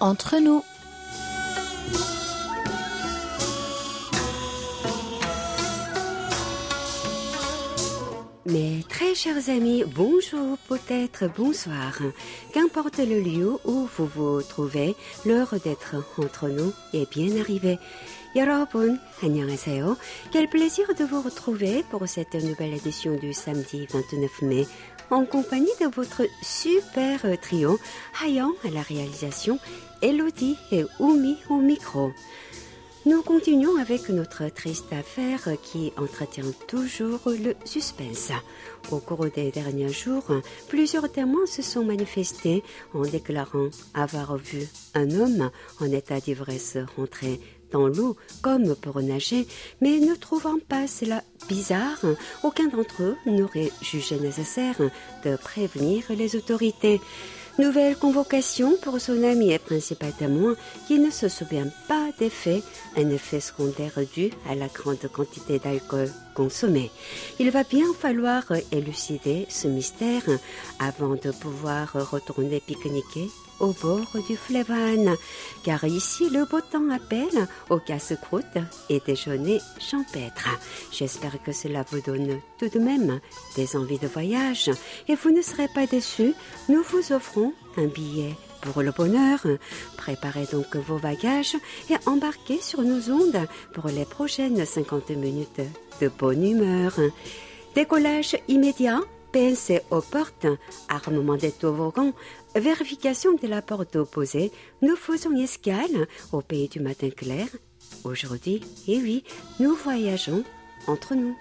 entre nous. Mes très chers amis, bonjour, peut-être bonsoir. Qu'importe le lieu où vous vous trouvez, l'heure d'être entre nous est bien arrivée. 여러분, 안녕하세요. Quel plaisir de vous retrouver pour cette nouvelle édition du samedi 29 mai en compagnie de votre super trio, Hayan à la réalisation, Elodie et Oumi au micro. Nous continuons avec notre triste affaire qui entretient toujours le suspense. Au cours des derniers jours, plusieurs témoins se sont manifestés en déclarant avoir vu un homme en état d'ivresse rentrer dans l'eau comme pour nager, mais ne trouvant pas cela bizarre, aucun d'entre eux n'aurait jugé nécessaire de prévenir les autorités. Nouvelle convocation pour son ami et principal témoin qui ne se souvient pas des faits, un effet secondaire dû à la grande quantité d'alcool consommé. Il va bien falloir élucider ce mystère avant de pouvoir retourner pique-niquer au bord du fleuve car ici le beau temps appelle au casse-croûte et déjeuner champêtre. J'espère que cela vous donne tout de même des envies de voyage et vous ne serez pas déçus. Nous vous offrons un billet pour le bonheur. Préparez donc vos bagages et embarquez sur nos ondes pour les prochaines 50 minutes de bonne humeur. Décollage immédiat PLC aux portes, armement des tovorons, vérification de la porte opposée, nous faisons escale au pays du matin clair. Aujourd'hui, et oui, nous voyageons entre nous.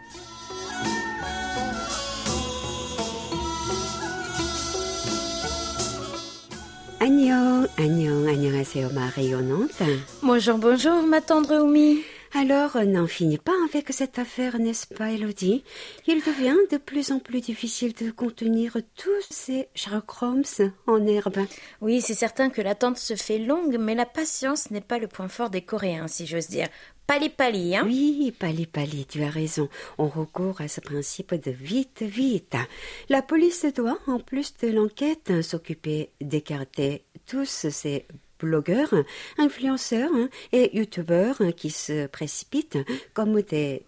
Agnon, Agnon, Agnon, c'est Omar rayonnante. Bonjour, bonjour, ma tendre Oumi. Alors, n'en finit pas avec cette affaire, n'est-ce pas, Elodie? Il devient de plus en plus difficile de contenir tous ces Sherlock en herbe. Oui, c'est certain que l'attente se fait longue, mais la patience n'est pas le point fort des Coréens, si j'ose dire. Pali pali, hein? Oui, pali pali, tu as raison. On recourt à ce principe de vite, vite. La police doit, en plus de l'enquête, s'occuper d'écarter tous ces blogueurs, influenceurs hein, et youtubeurs hein, qui se précipitent comme des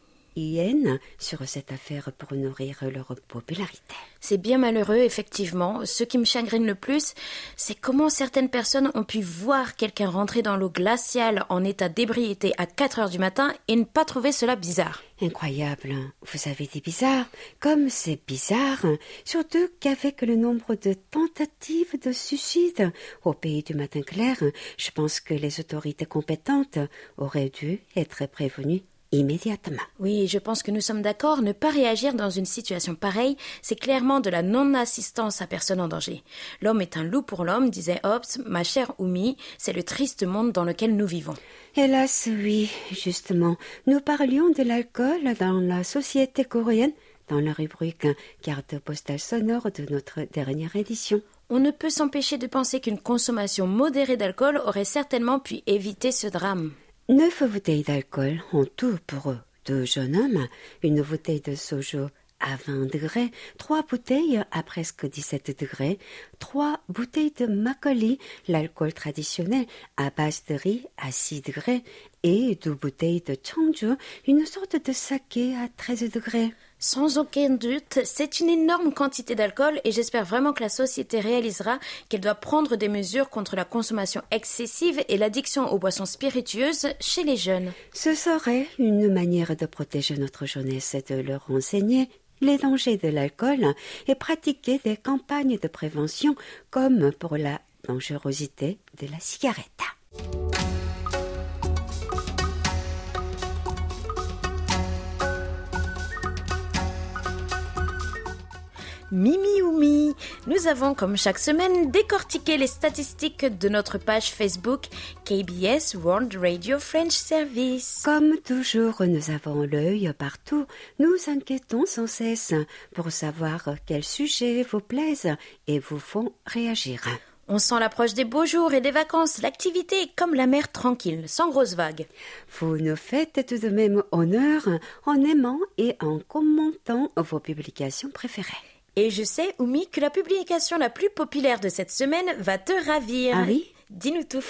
sur cette affaire pour nourrir leur popularité. C'est bien malheureux, effectivement. Ce qui me chagrine le plus, c'est comment certaines personnes ont pu voir quelqu'un rentrer dans l'eau glaciale en état d'ébriété à 4 heures du matin et ne pas trouver cela bizarre. Incroyable. Vous avez dit bizarre. Comme c'est bizarre. Surtout qu'avec le nombre de tentatives de suicide au pays du matin clair, je pense que les autorités compétentes auraient dû être prévenues immédiatement. Oui, je pense que nous sommes d'accord. Ne pas réagir dans une situation pareille, c'est clairement de la non-assistance à personne en danger. L'homme est un loup pour l'homme, disait Hobbes. Ma chère Oumi, c'est le triste monde dans lequel nous vivons. Hélas, oui, justement. Nous parlions de l'alcool dans la société coréenne dans la rubrique carte postale sonore de notre dernière édition. On ne peut s'empêcher de penser qu'une consommation modérée d'alcool aurait certainement pu éviter ce drame. Neuf bouteilles d'alcool en tout pour deux jeunes hommes, une bouteille de sojo à 20 degrés, trois bouteilles à presque 17 degrés, trois bouteilles de makgeolli, l'alcool traditionnel à base de riz à 6 degrés, et deux bouteilles de chongju, une sorte de saké à 13 degrés. Sans aucun doute, c'est une énorme quantité d'alcool et j'espère vraiment que la société réalisera qu'elle doit prendre des mesures contre la consommation excessive et l'addiction aux boissons spiritueuses chez les jeunes. Ce serait une manière de protéger notre jeunesse et de leur enseigner les dangers de l'alcool et pratiquer des campagnes de prévention comme pour la dangerosité de la cigarette. Mimi Oumi. Nous avons, comme chaque semaine, décortiqué les statistiques de notre page Facebook KBS World Radio French Service. Comme toujours, nous avons l'œil partout. Nous inquiétons sans cesse pour savoir quels sujets vous plaisent et vous font réagir. On sent l'approche des beaux jours et des vacances. L'activité est comme la mer tranquille, sans grosses vagues. Vous nous faites tout de même honneur en aimant et en commentant vos publications préférées. Et je sais, Oumi, que la publication la plus populaire de cette semaine va te ravir. Ah oui dis-nous tout.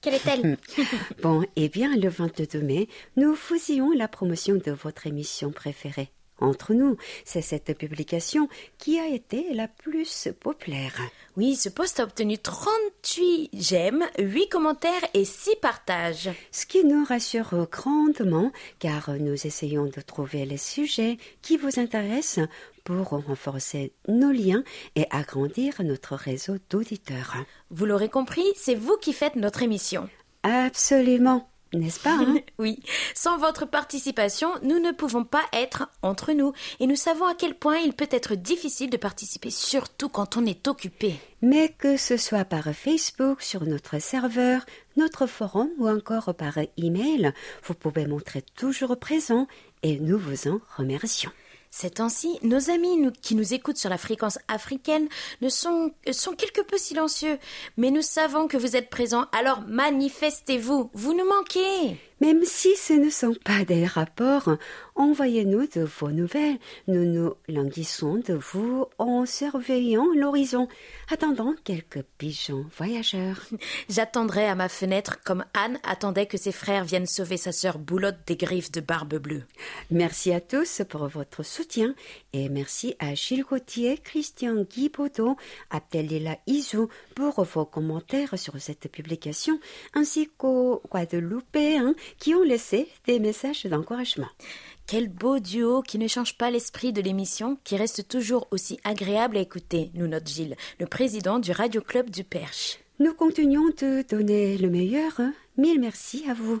Quelle est-elle Bon, eh bien, le 22 mai, nous faisions la promotion de votre émission préférée. Entre nous, c'est cette publication qui a été la plus populaire. Oui, ce post a obtenu 38 j'aime, 8 commentaires et 6 partages. Ce qui nous rassure grandement car nous essayons de trouver les sujets qui vous intéressent pour renforcer nos liens et agrandir notre réseau d'auditeurs. Vous l'aurez compris, c'est vous qui faites notre émission. Absolument. N'est-ce pas hein Oui. Sans votre participation, nous ne pouvons pas être entre nous. Et nous savons à quel point il peut être difficile de participer, surtout quand on est occupé. Mais que ce soit par Facebook, sur notre serveur, notre forum ou encore par email, vous pouvez montrer toujours présent et nous vous en remercions. Ces temps-ci, nos amis qui nous écoutent sur la fréquence africaine ne sont, sont quelque peu silencieux, mais nous savons que vous êtes présents, alors manifestez-vous, vous nous manquez. Même si ce ne sont pas des rapports, envoyez-nous de vos nouvelles. Nous nous languissons de vous en surveillant l'horizon, attendant quelques pigeons voyageurs. J'attendrai à ma fenêtre comme Anne attendait que ses frères viennent sauver sa sœur Boulotte des griffes de Barbe Bleue. Merci à tous pour votre soutien et merci à Gilles Gauthier, Christian Guy Baudot, Abdelila Isou pour vos commentaires sur cette publication, ainsi qu'aux Guadeloupéens qui ont laissé des messages d'encouragement. Quel beau duo qui ne change pas l'esprit de l'émission, qui reste toujours aussi agréable à écouter, nous note Gilles, le président du Radio Club du Perche. Nous continuons de donner le meilleur. Mille merci à vous.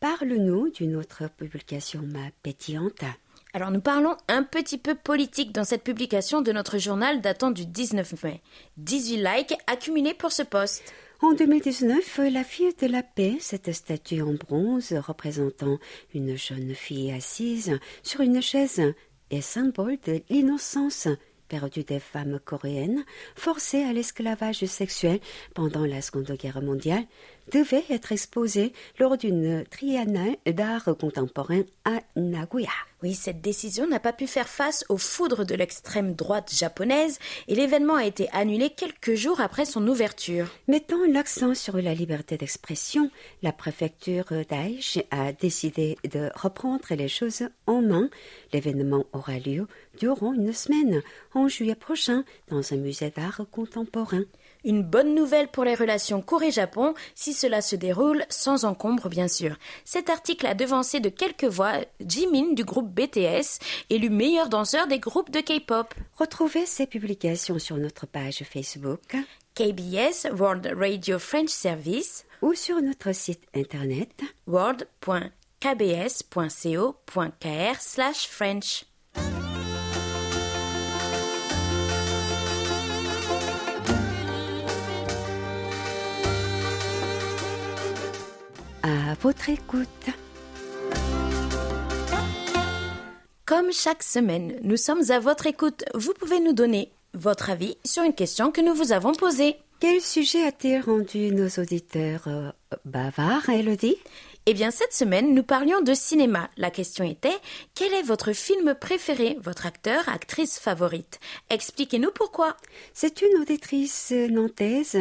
Parle-nous d'une autre publication, ma pétillante. Alors nous parlons un petit peu politique dans cette publication de notre journal datant du 19 mai. 18 likes accumulés pour ce poste. En 2019, la fille de la paix, cette statue en bronze représentant une jeune fille assise sur une chaise, est symbole de l'innocence perdue des femmes coréennes forcées à l'esclavage sexuel pendant la Seconde Guerre mondiale devait être exposée lors d'une triennale d'art contemporain à Nagoya. Oui, cette décision n'a pas pu faire face aux foudres de l'extrême droite japonaise et l'événement a été annulé quelques jours après son ouverture. Mettant l'accent sur la liberté d'expression, la préfecture d'Aïch a décidé de reprendre les choses en main. L'événement aura lieu durant une semaine, en juillet prochain, dans un musée d'art contemporain. Une bonne nouvelle pour les relations Corée-Japon si cela se déroule sans encombre, bien sûr. Cet article a devancé de quelques voix Jimin du groupe BTS, élu meilleur danseur des groupes de K-pop. Retrouvez ces publications sur notre page Facebook KBS World Radio French Service ou sur notre site internet world.kbs.co.kr/french. À votre écoute. Comme chaque semaine, nous sommes à votre écoute. Vous pouvez nous donner votre avis sur une question que nous vous avons posée. Quel sujet a-t-il rendu nos auditeurs euh, bavards, Elodie? Eh bien, cette semaine, nous parlions de cinéma. La question était quel est votre film préféré, votre acteur, actrice favorite? Expliquez-nous pourquoi. C'est une auditrice nantaise,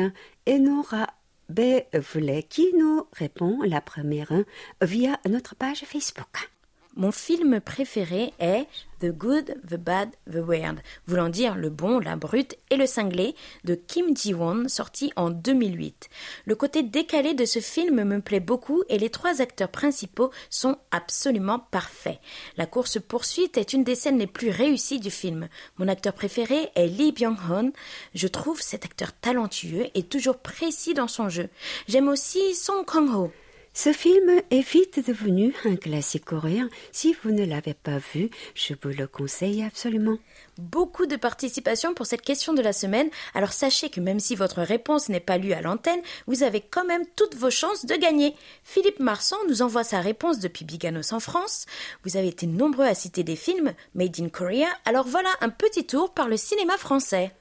Enora Bevlet, qui nous? répond la première via notre page Facebook. Mon film préféré est The Good, The Bad, The Weird, voulant dire le bon, la brute et le cinglé de Kim Ji-won, sorti en 2008. Le côté décalé de ce film me plaît beaucoup et les trois acteurs principaux sont absolument parfaits. La course-poursuite est une des scènes les plus réussies du film. Mon acteur préféré est Lee Byung-hun. Je trouve cet acteur talentueux et toujours précis dans son jeu. J'aime aussi Song Kang-ho. Ce film est vite devenu un classique coréen. Si vous ne l'avez pas vu, je vous le conseille absolument. Beaucoup de participation pour cette question de la semaine, alors sachez que même si votre réponse n'est pas lue à l'antenne, vous avez quand même toutes vos chances de gagner. Philippe Marsan nous envoie sa réponse depuis Biganos en France. Vous avez été nombreux à citer des films Made in Korea, alors voilà un petit tour par le cinéma français.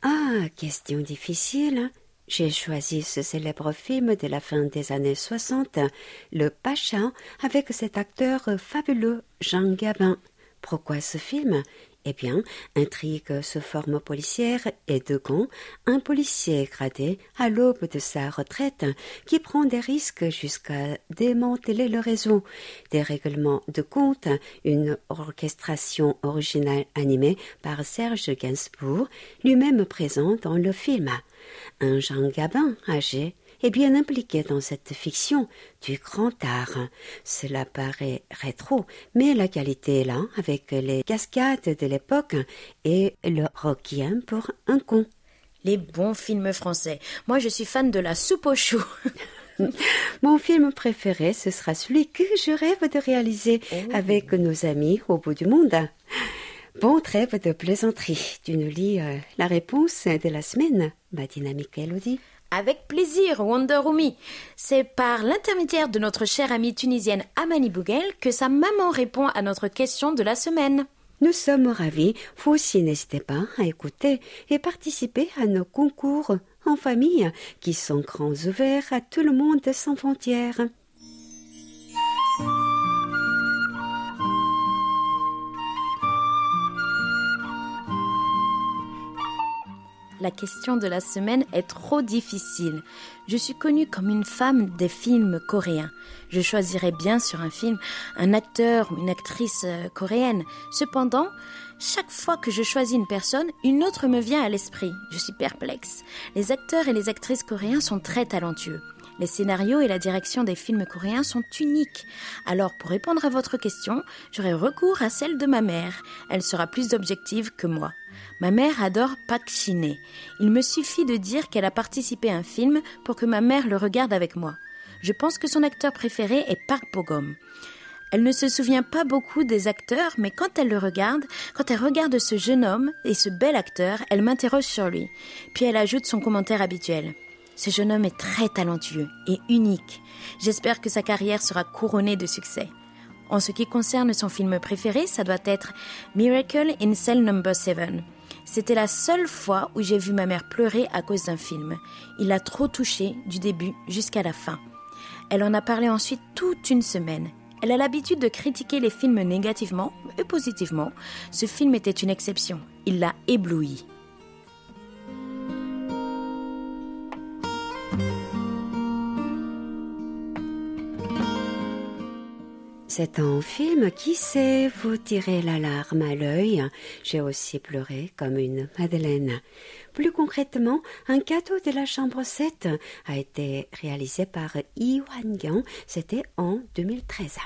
Ah, question difficile. J'ai choisi ce célèbre film de la fin des années 60, Le Pacha, avec cet acteur fabuleux Jean Gabin. Pourquoi ce film? Eh bien, intrigue sous forme policière et de gants, un policier gradé à l'aube de sa retraite qui prend des risques jusqu'à démanteler le réseau, des règlements de compte, une orchestration originale animée par Serge Gainsbourg, lui-même présent dans le film. Un Jean Gabin âgé est bien impliqué dans cette fiction du grand art. Cela paraît rétro, mais la qualité est là avec les cascades de l'époque et le requiem pour un con. Les bons films français. Moi, je suis fan de la soupe aux choux. Mon film préféré, ce sera celui que je rêve de réaliser oh. avec nos amis au bout du monde. Bon trêve de plaisanterie. Tu nous lis euh, la réponse de la semaine, ma dynamique Elodie. Avec plaisir, Wonder C'est par l'intermédiaire de notre chère amie tunisienne Amani Bougel que sa maman répond à notre question de la semaine. Nous sommes ravis. Vous aussi, n'hésitez pas à écouter et participer à nos concours en famille qui sont grands ouverts à tout le monde sans frontières. La question de la semaine est trop difficile. Je suis connue comme une femme des films coréens. Je choisirais bien sur un film un acteur ou une actrice euh, coréenne. Cependant, chaque fois que je choisis une personne, une autre me vient à l'esprit. Je suis perplexe. Les acteurs et les actrices coréens sont très talentueux. Les scénarios et la direction des films coréens sont uniques. Alors, pour répondre à votre question, j'aurai recours à celle de ma mère. Elle sera plus objective que moi. Ma mère adore Pak Shin Il me suffit de dire qu'elle a participé à un film pour que ma mère le regarde avec moi. Je pense que son acteur préféré est Park Bogum. Elle ne se souvient pas beaucoup des acteurs, mais quand elle le regarde, quand elle regarde ce jeune homme et ce bel acteur, elle m'interroge sur lui. Puis elle ajoute son commentaire habituel. Ce jeune homme est très talentueux et unique. J'espère que sa carrière sera couronnée de succès. En ce qui concerne son film préféré, ça doit être Miracle in Cell Number 7. C'était la seule fois où j'ai vu ma mère pleurer à cause d'un film. Il l'a trop touchée du début jusqu'à la fin. Elle en a parlé ensuite toute une semaine. Elle a l'habitude de critiquer les films négativement et positivement. Ce film était une exception. Il l'a ébloui. C'est un film qui sait vous tirer la larme à l'œil. J'ai aussi pleuré comme une Madeleine. Plus concrètement, un cadeau de la chambre 7 a été réalisé par Yi Wan C'était en 2013.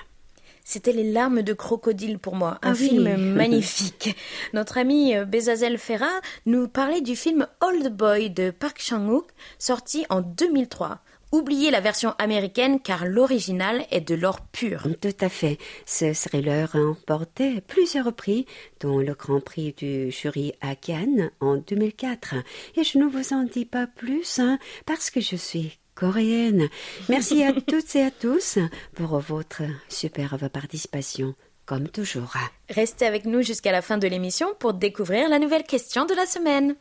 C'était les larmes de crocodile pour moi, un ah film magnifique. Notre ami euh, Bezazel Ferra nous parlait du film Old Boy de Park Chan-wook, sorti en 2003. Oubliez la version américaine car l'original est de l'or pur. Tout à fait. Ce thriller a emporté plusieurs prix, dont le Grand Prix du jury à Cannes en 2004. Et je ne vous en dis pas plus, hein, parce que je suis coréenne. Merci à toutes et à tous pour votre superbe participation comme toujours. Restez avec nous jusqu'à la fin de l'émission pour découvrir la nouvelle question de la semaine.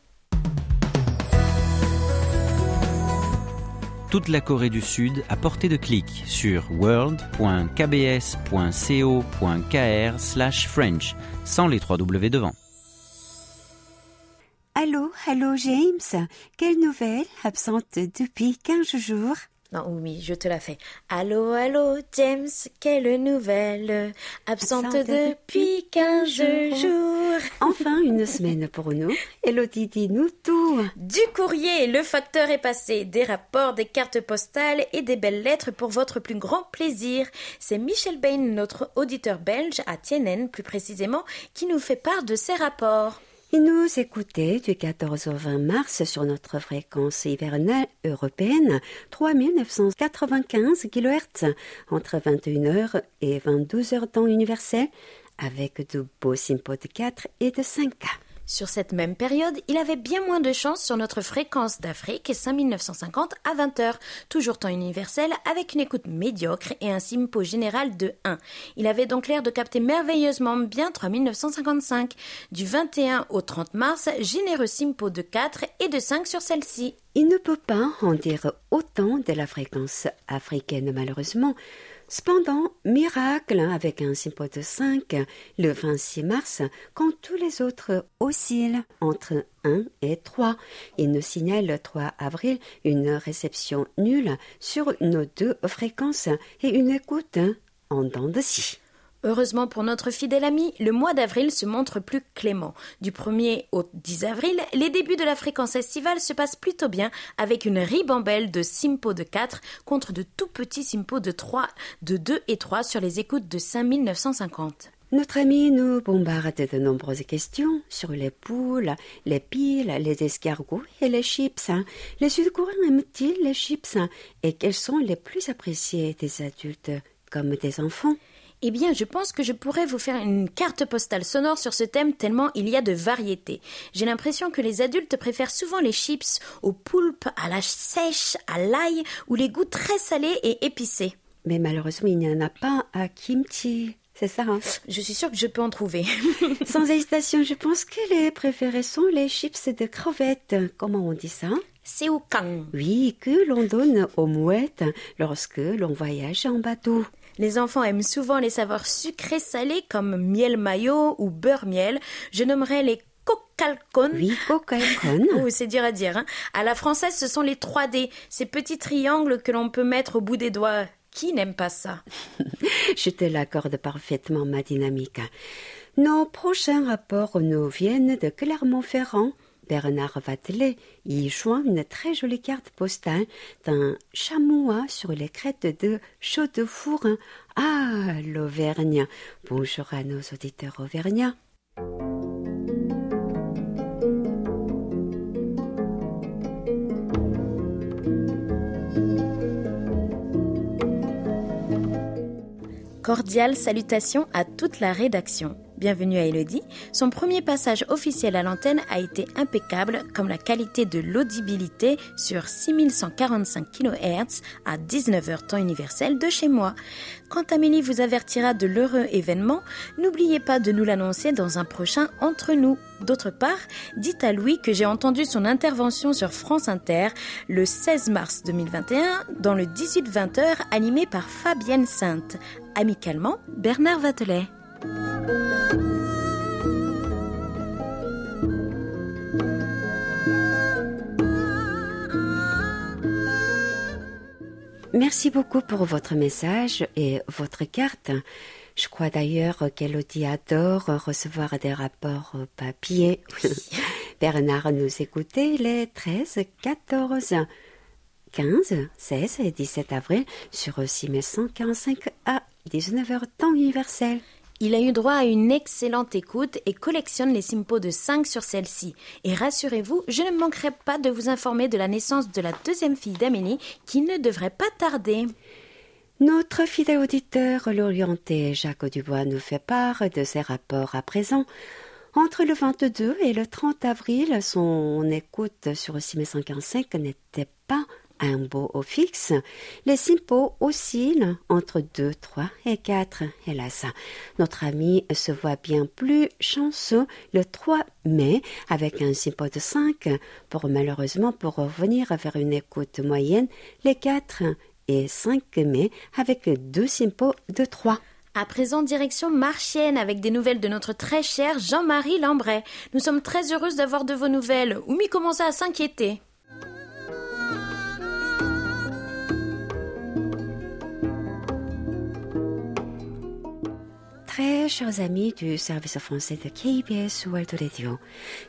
Toute la Corée du Sud à portée de clic sur world.kbs.co.kr/french sans les trois W devant. Allô, allô James, quelle nouvelle absente depuis 15 jours non, oui, je te la fais. Allô, allô, James, quelle nouvelle? Absente, depuis quinze jours. Enfin, une semaine pour nous. Elodie, dis-nous tout. Du courrier, le facteur est passé. Des rapports, des cartes postales et des belles lettres pour votre plus grand plaisir. C'est Michel Bain, notre auditeur belge à Tienen, plus précisément, qui nous fait part de ces rapports. Nous écoutait du 14 au 20 mars sur notre fréquence hivernale européenne 3995 kHz entre 21h et 22h temps universel avec de beaux sympos de 4 et de 5K. Sur cette même période, il avait bien moins de chance sur notre fréquence d'Afrique 5950 à 20h, toujours temps universel avec une écoute médiocre et un simpo général de 1. Il avait donc l'air de capter merveilleusement bien 3955. Du 21 au 30 mars, généreux simpo de 4 et de 5 sur celle-ci. Il ne peut pas en dire autant de la fréquence africaine malheureusement. Cependant, miracle, avec un symbole de 5, le 26 mars, quand tous les autres oscillent entre 1 et 3, il nous signale le 3 avril une réception nulle sur nos deux fréquences et une écoute en dents de scie. Heureusement pour notre fidèle ami, le mois d'avril se montre plus clément. Du 1er au 10 avril, les débuts de la fréquence estivale se passent plutôt bien avec une ribambelle de simpo de 4 contre de tout petits simpo de 3, de 2 et 3 sur les écoutes de 5950. Notre ami nous bombarde de nombreuses questions sur les poules, les piles, les escargots et les chips. Les Sud-Coréens aiment-ils les chips? Et quels sont les plus appréciés des adultes comme des enfants? Eh bien, je pense que je pourrais vous faire une carte postale sonore sur ce thème tellement il y a de variétés. J'ai l'impression que les adultes préfèrent souvent les chips au poulpe, à la sèche, à l'ail ou les goûts très salés et épicés. Mais malheureusement, il n'y en a pas à kimchi. C'est ça, hein? Je suis sûre que je peux en trouver. Sans hésitation, je pense que les préférés sont les chips de crevettes. Comment on dit ça? C'est au. Oui, que l'on donne aux mouettes lorsque l'on voyage en bateau. Les enfants aiment souvent les saveurs sucrées salées comme miel mayo ou beurre miel. Je nommerai les cocalcon. Oui, cocalcon. oh, c'est dur à dire. Hein. À la française, ce sont les 3D, ces petits triangles que l'on peut mettre au bout des doigts. Qui n'aime pas ça? Je te l'accorde parfaitement, ma dynamique. Nos prochains rapports nous viennent de Clermont-Ferrand. Bernard Vatelet y joint une très jolie carte postale d'un chamois sur les crêtes de Chaudefour. Ah, l'Auvergne. Bonjour à nos auditeurs auvergnats. Cordiale salutation à toute la rédaction. Bienvenue à Elodie. Son premier passage officiel à l'antenne a été impeccable, comme la qualité de l'audibilité sur 6145 kHz à 19h temps universel de chez moi. Quand Amélie vous avertira de l'heureux événement, n'oubliez pas de nous l'annoncer dans un prochain Entre nous. D'autre part, dites à Louis que j'ai entendu son intervention sur France Inter le 16 mars 2021 dans le 18-20h animé par Fabienne Sainte. Amicalement, Bernard Vatelet. Merci beaucoup pour votre message et votre carte. Je crois d'ailleurs qu'Elodie adore recevoir des rapports papier. Bernard nous écoutait les 13, 14, 15, 16 et 17 avril sur 6145 à 19h temps universel. Il a eu droit à une excellente écoute et collectionne les simpos de 5 sur celle-ci. Et rassurez-vous, je ne manquerai pas de vous informer de la naissance de la deuxième fille d'Amélie qui ne devrait pas tarder. Notre fidèle auditeur, l'orienté Jacques Dubois, nous fait part de ses rapports à présent. Entre le 22 et le 30 avril, son écoute sur 6145 n'était pas un beau au fixe, les simpos oscillent entre 2, 3 et 4. Hélas, notre ami se voit bien plus chanceux le 3 mai avec un simpo de 5 pour malheureusement pour revenir vers une écoute moyenne les 4 et 5 mai avec deux simpos de 3. À présent, direction Marchienne avec des nouvelles de notre très cher Jean-Marie Lambray. Nous sommes très heureuses d'avoir de vos nouvelles. Oumi commença à s'inquiéter. Très chers amis du service français de KBS World Radio,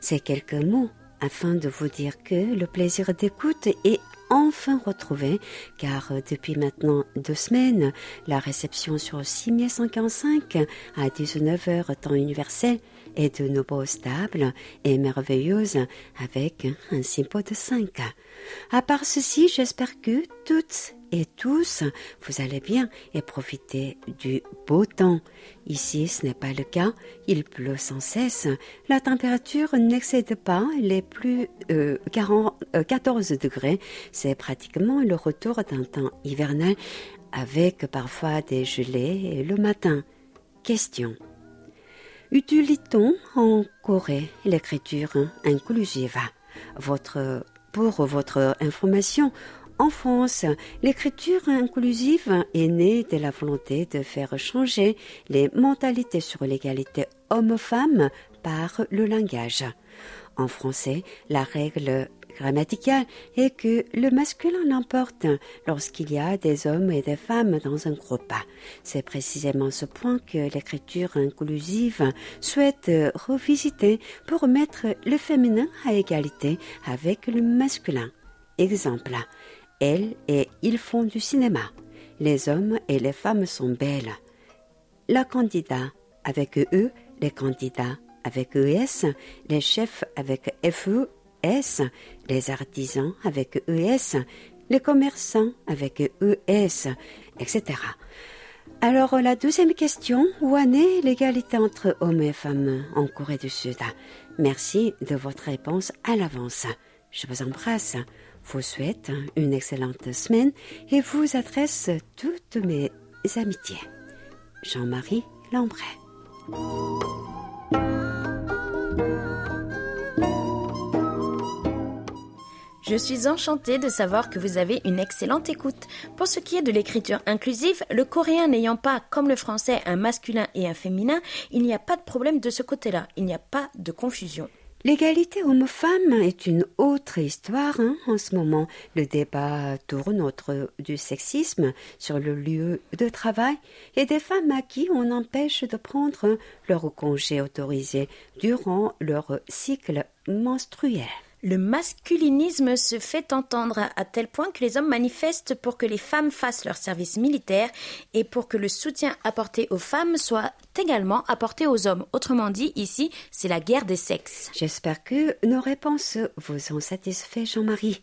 ces quelques mots afin de vous dire que le plaisir d'écoute est enfin retrouvé, car depuis maintenant deux semaines, la réception sur 6145 à 19h temps universel est de nouveau stable et merveilleuse avec un simpo de 5. À part ceci, j'espère que toutes et tous, vous allez bien et profiter du beau temps. Ici, ce n'est pas le cas. Il pleut sans cesse. La température n'excède pas les plus euh, 14 euh, degrés. C'est pratiquement le retour d'un temps hivernal avec parfois des gelées le matin. Question. Utilise-t-on en Corée l'écriture inclusive? Votre, Pour votre information, En France, l'écriture inclusive est née de la volonté de faire changer les mentalités sur l'égalité homme-femme par le langage. En français, la règle grammaticale est que le masculin l'emporte lorsqu'il y a des hommes et des femmes dans un groupe. C'est précisément ce point que l'écriture inclusive souhaite revisiter pour mettre le féminin à égalité avec le masculin. Exemple, elle et ils font du cinéma. Les hommes et les femmes sont belles. La candidat avec eux, les candidats avec ES, les chefs avec FES, les artisans avec ES, les commerçants avec ES, etc. Alors la deuxième question, où en est l'égalité entre hommes et femmes en Corée du Sud? Merci de votre réponse à l'avance. Je vous embrasse, vous souhaite une excellente semaine et vous adresse toutes mes amitiés. Jean-Marie Lambray. Je suis enchantée de savoir que vous avez une excellente écoute. Pour ce qui est de l'écriture inclusive, le coréen n'ayant pas, comme le français, un masculin et un féminin, il n'y a pas de problème de ce côté-là. Il n'y a pas de confusion. L'égalité homme-femme est une autre histoire. Hein. En ce moment, le débat tourne autour du sexisme sur le lieu de travail et des femmes à qui on empêche de prendre leur congé autorisé durant leur cycle menstruel. Le masculinisme se fait entendre à tel point que les hommes manifestent pour que les femmes fassent leur service militaire et pour que le soutien apporté aux femmes soit également apporté aux hommes. Autrement dit, ici, c'est la guerre des sexes. J'espère que nos réponses vous ont satisfait, Jean-Marie.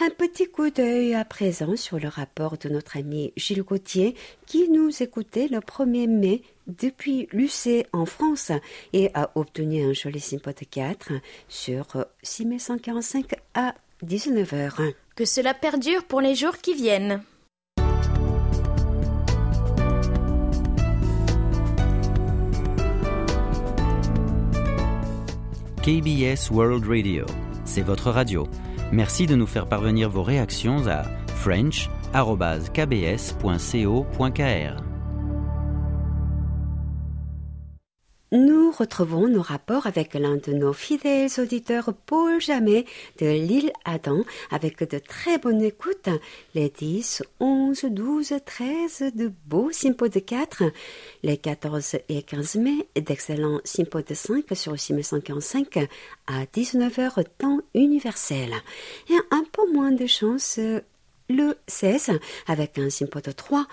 Un petit coup d'œil à présent sur le rapport de notre ami Gilles Gauthier qui nous écoutait le 1er mai depuis l'UC en France et a obtenu un joli 4 sur 6145 à 19h. Que cela perdure pour les jours qui viennent. KBS World Radio, c'est votre radio. Merci de nous faire parvenir vos réactions à french.kbs.co.kr. Nous retrouvons nos rapports avec l'un de nos fidèles auditeurs, Paul Jamet, de l'île Adam, avec de très bonnes écoutes, les 10, 11, 12, 13 de beaux simpos de 4, les 14 et 15 mai, d'excellents simpos de 5 sur 645 à 19h temps universel. Et un peu moins de chance le 16 avec un simpo de 3.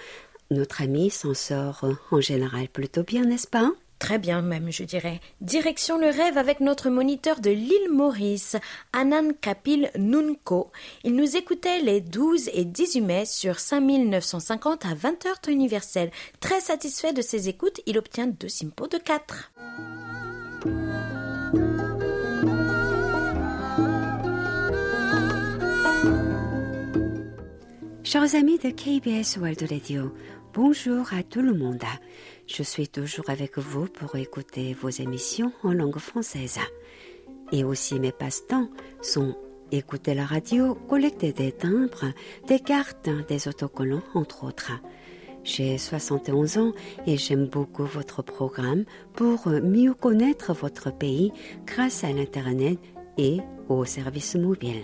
Notre ami s'en sort en général plutôt bien, n'est-ce pas? Très bien même, je dirais. Direction le rêve avec notre moniteur de l'île Maurice, Anan Kapil Nunko. Il nous écoutait les 12 et 18 mai sur 5950 à 20 heures temps universel. Très satisfait de ses écoutes, il obtient deux simpos de 4. Chers amis de KBS World Radio, bonjour à tout le monde. Je suis toujours avec vous pour écouter vos émissions en langue française. Et aussi mes passe-temps sont écouter la radio, collecter des timbres, des cartes, des autocollants, entre autres. J'ai 71 ans et j'aime beaucoup votre programme pour mieux connaître votre pays grâce à l'Internet et aux services mobiles.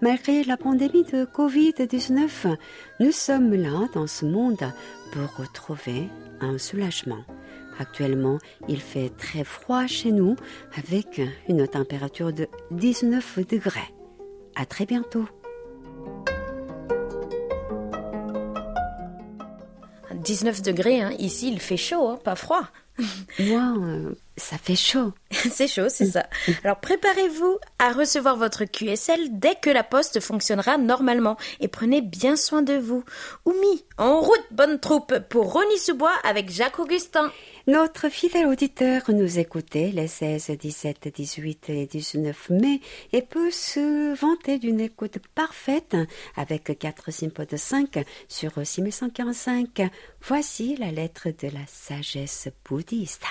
Malgré la pandémie de Covid-19, nous sommes là dans ce monde pour retrouver un soulagement. Actuellement, il fait très froid chez nous avec une température de 19 degrés. À très bientôt. 19 degrés, hein. ici il fait chaud, hein, pas froid. Moi, euh, ça fait chaud. c'est chaud, c'est ça. Alors préparez-vous à recevoir votre QSL dès que la poste fonctionnera normalement et prenez bien soin de vous. Oumi, en route, bonne troupe pour Rony-sous-Bois avec Jacques Augustin. Notre fidèle auditeur nous écoutait les 16, 17, 18 et 19 mai et peut se vanter d'une écoute parfaite avec 4 simpos de 5 sur 6145. Voici la lettre de la sagesse bouddhiste.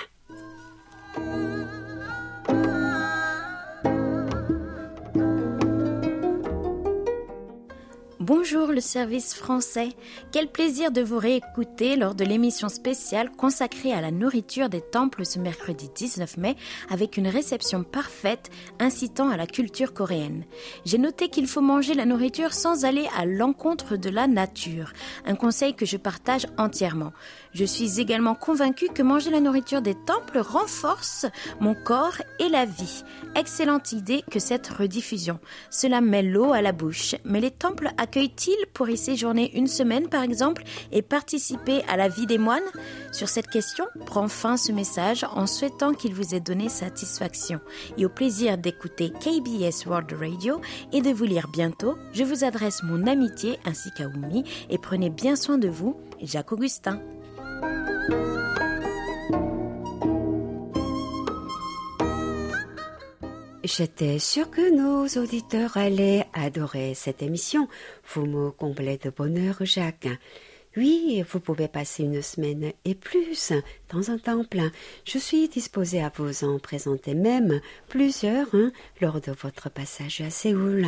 Bonjour le service français. Quel plaisir de vous réécouter lors de l'émission spéciale consacrée à la nourriture des temples ce mercredi 19 mai avec une réception parfaite incitant à la culture coréenne. J'ai noté qu'il faut manger la nourriture sans aller à l'encontre de la nature, un conseil que je partage entièrement. Je suis également convaincue que manger la nourriture des temples renforce mon corps et la vie. Excellente idée que cette rediffusion. Cela met l'eau à la bouche, mais les temples accueille-t-il pour y séjourner une semaine par exemple et participer à la vie des moines? Sur cette question, prends fin ce message en souhaitant qu'il vous ait donné satisfaction. Et au plaisir d'écouter KBS World Radio et de vous lire bientôt, je vous adresse mon amitié ainsi qu'à Oumi et prenez bien soin de vous, Jacques Augustin. J'étais sûre que nos auditeurs allaient adorer cette émission. Vous me comblez de bonheur, Jacques. Oui, vous pouvez passer une semaine et plus dans un temple. Je suis disposée à vous en présenter même plusieurs hein, lors de votre passage à Séoul.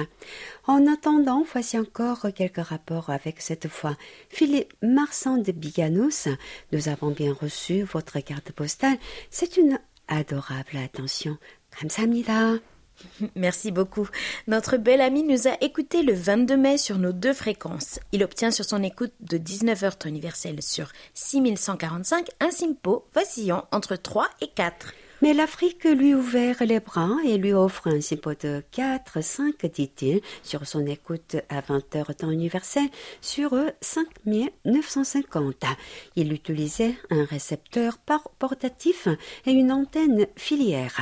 En attendant, voici encore quelques rapports avec cette fois Philippe Marsan de Biganos. Nous avons bien reçu votre carte postale. C'est une adorable attention. 감사합니다. Merci beaucoup. Notre bel ami nous a écouté le 22 mai sur nos deux fréquences. Il obtient sur son écoute de 19h temps universel sur 6145 un simpo vacillant entre 3 et 4. Mais l'Afrique lui ouvert les bras et lui offre un simpo de 4, 5, dit-il, sur son écoute à 20h temps universel sur 5950. Il utilisait un récepteur portatif et une antenne filière.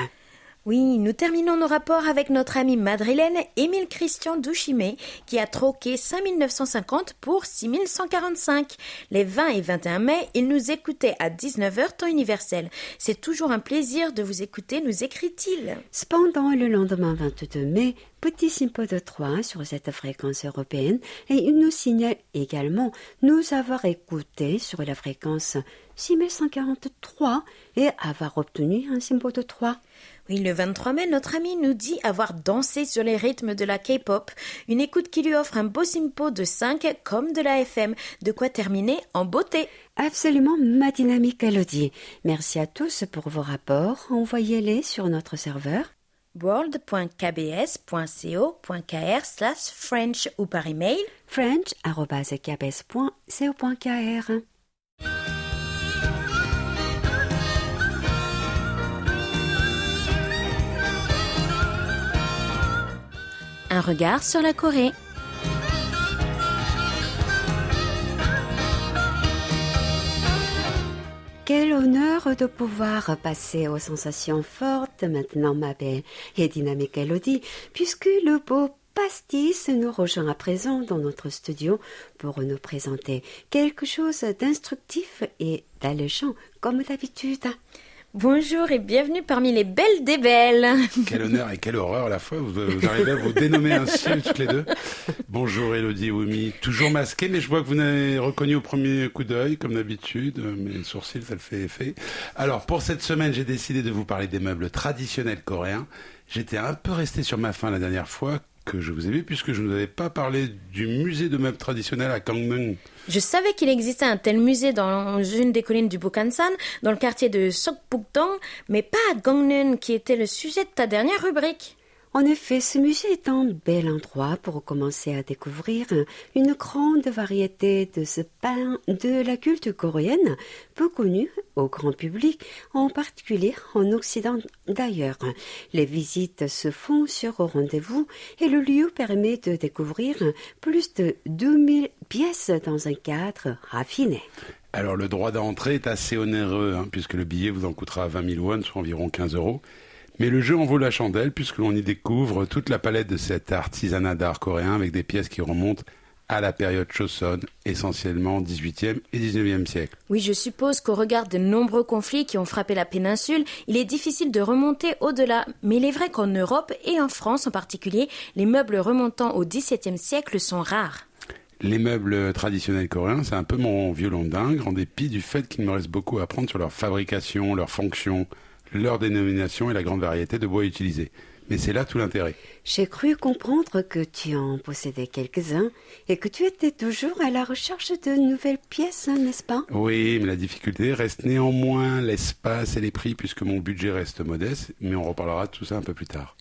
Oui, nous terminons nos rapports avec notre ami madrilène Émile Christian Douchimé qui a troqué 5950 pour 6145. Les 20 et 21 mai, il nous écoutait à 19h temps universel. C'est toujours un plaisir de vous écouter, nous écrit-il. Cependant, le lendemain 22 mai, petit simpo de 3 sur cette fréquence européenne et il nous signale également nous avoir écouté sur la fréquence 6143 et avoir obtenu un simpo de 3. Oui, le 23 mai, notre ami nous dit avoir dansé sur les rythmes de la K-pop, une écoute qui lui offre un beau simpo de 5 comme de la FM, de quoi terminer en beauté. Absolument ma dynamique Elodie. Merci à tous pour vos rapports. Envoyez-les sur notre serveur world.kbs.co.kr slash French ou par email french.kbs.co.kr regard sur la Corée. Quel honneur de pouvoir passer aux sensations fortes maintenant, ma belle et dynamique Elodie, puisque le beau Pastis nous rejoint à présent dans notre studio pour nous présenter quelque chose d'instructif et d'alléchant, comme d'habitude. Bonjour et bienvenue parmi les belles des belles. Quel honneur et quelle horreur à la fois. Vous, arrivez à vous dénommer ainsi toutes les deux. Bonjour Elodie Wumi. Toujours masqué, mais je vois que vous n'avez reconnu au premier coup d'œil, comme d'habitude. Mes sourcils, ça le fait effet. Alors, pour cette semaine, j'ai décidé de vous parler des meubles traditionnels coréens. J'étais un peu resté sur ma faim la dernière fois que je vous ai vu, puisque je ne vous avais pas parlé du musée de meubles traditionnels à Gangneung. Je savais qu'il existait un tel musée dans une des collines du Bukhansan, dans le quartier de Sokpukdong, mais pas à Gangneung, qui était le sujet de ta dernière rubrique. En effet, ce musée est un bel endroit pour commencer à découvrir une grande variété de ce pain de la culture coréenne, peu connue au grand public, en particulier en Occident d'ailleurs. Les visites se font sur rendez-vous et le lieu permet de découvrir plus de 2000 pièces dans un cadre raffiné. Alors le droit d'entrée est assez onéreux, hein, puisque le billet vous en coûtera 20 000 won, soit environ 15 euros. Mais le jeu en vaut la chandelle puisque l'on y découvre toute la palette de cet artisanat d'art coréen avec des pièces qui remontent à la période Choson, essentiellement 18e et 19e siècle. Oui, je suppose qu'au regard de nombreux conflits qui ont frappé la péninsule, il est difficile de remonter au-delà. Mais il est vrai qu'en Europe et en France en particulier, les meubles remontant au XVIIe siècle sont rares. Les meubles traditionnels coréens, c'est un peu mon violon dingue, en dépit du fait qu'il me reste beaucoup à apprendre sur leur fabrication, leur fonction, leur dénomination et la grande variété de bois utilisés. Mais c'est là tout l'intérêt. J'ai cru comprendre que tu en possédais quelques-uns et que tu étais toujours à la recherche de nouvelles pièces, n'est-ce pas? Oui, mais la difficulté reste néanmoins l'espace et les prix puisque mon budget reste modeste, mais on reparlera de tout ça un peu plus tard.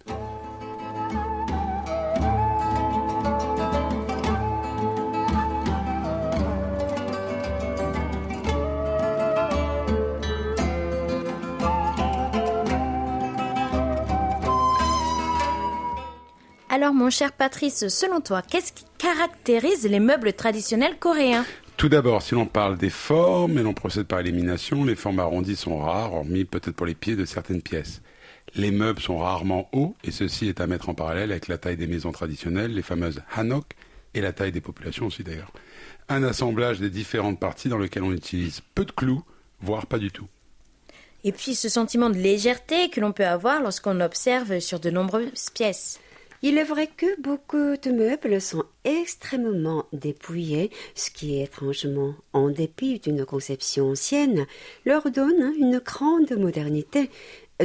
Alors, mon cher Patrice, selon toi, qu'est-ce qui caractérise les meubles traditionnels coréens Tout d'abord, si l'on parle des formes et l'on procède par élimination, les formes arrondies sont rares, hormis peut-être pour les pieds de certaines pièces. Les meubles sont rarement hauts, et ceci est à mettre en parallèle avec la taille des maisons traditionnelles, les fameuses hanok, et la taille des populations aussi d'ailleurs. Un assemblage des différentes parties dans lequel on utilise peu de clous, voire pas du tout. Et puis ce sentiment de légèreté que l'on peut avoir lorsqu'on observe sur de nombreuses pièces. Il est vrai que beaucoup de meubles sont extrêmement dépouillés, ce qui étrangement, en dépit d'une conception ancienne, leur donne une grande modernité.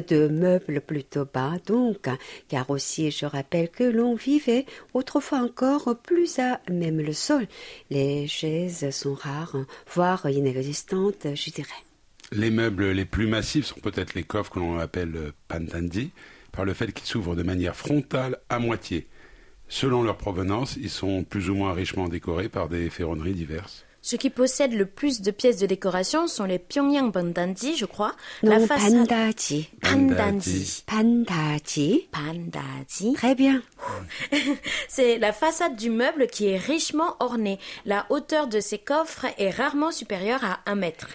De meubles plutôt bas donc, car aussi je rappelle que l'on vivait autrefois encore plus à même le sol. Les chaises sont rares, voire inexistantes, je dirais. Les meubles les plus massifs sont peut-être les coffres que l'on appelle pantandi, par le fait qu'ils s'ouvrent de manière frontale à moitié. Selon leur provenance, ils sont plus ou moins richement décorés par des ferronneries diverses. Ceux qui possèdent le plus de pièces de décoration sont les Pyongyang Pandanji, je crois. Non, la façade... pandaji. Pandanji. Pandaji. Pandanji. Très bien. C'est la façade du meuble qui est richement ornée. La hauteur de ces coffres est rarement supérieure à un mètre.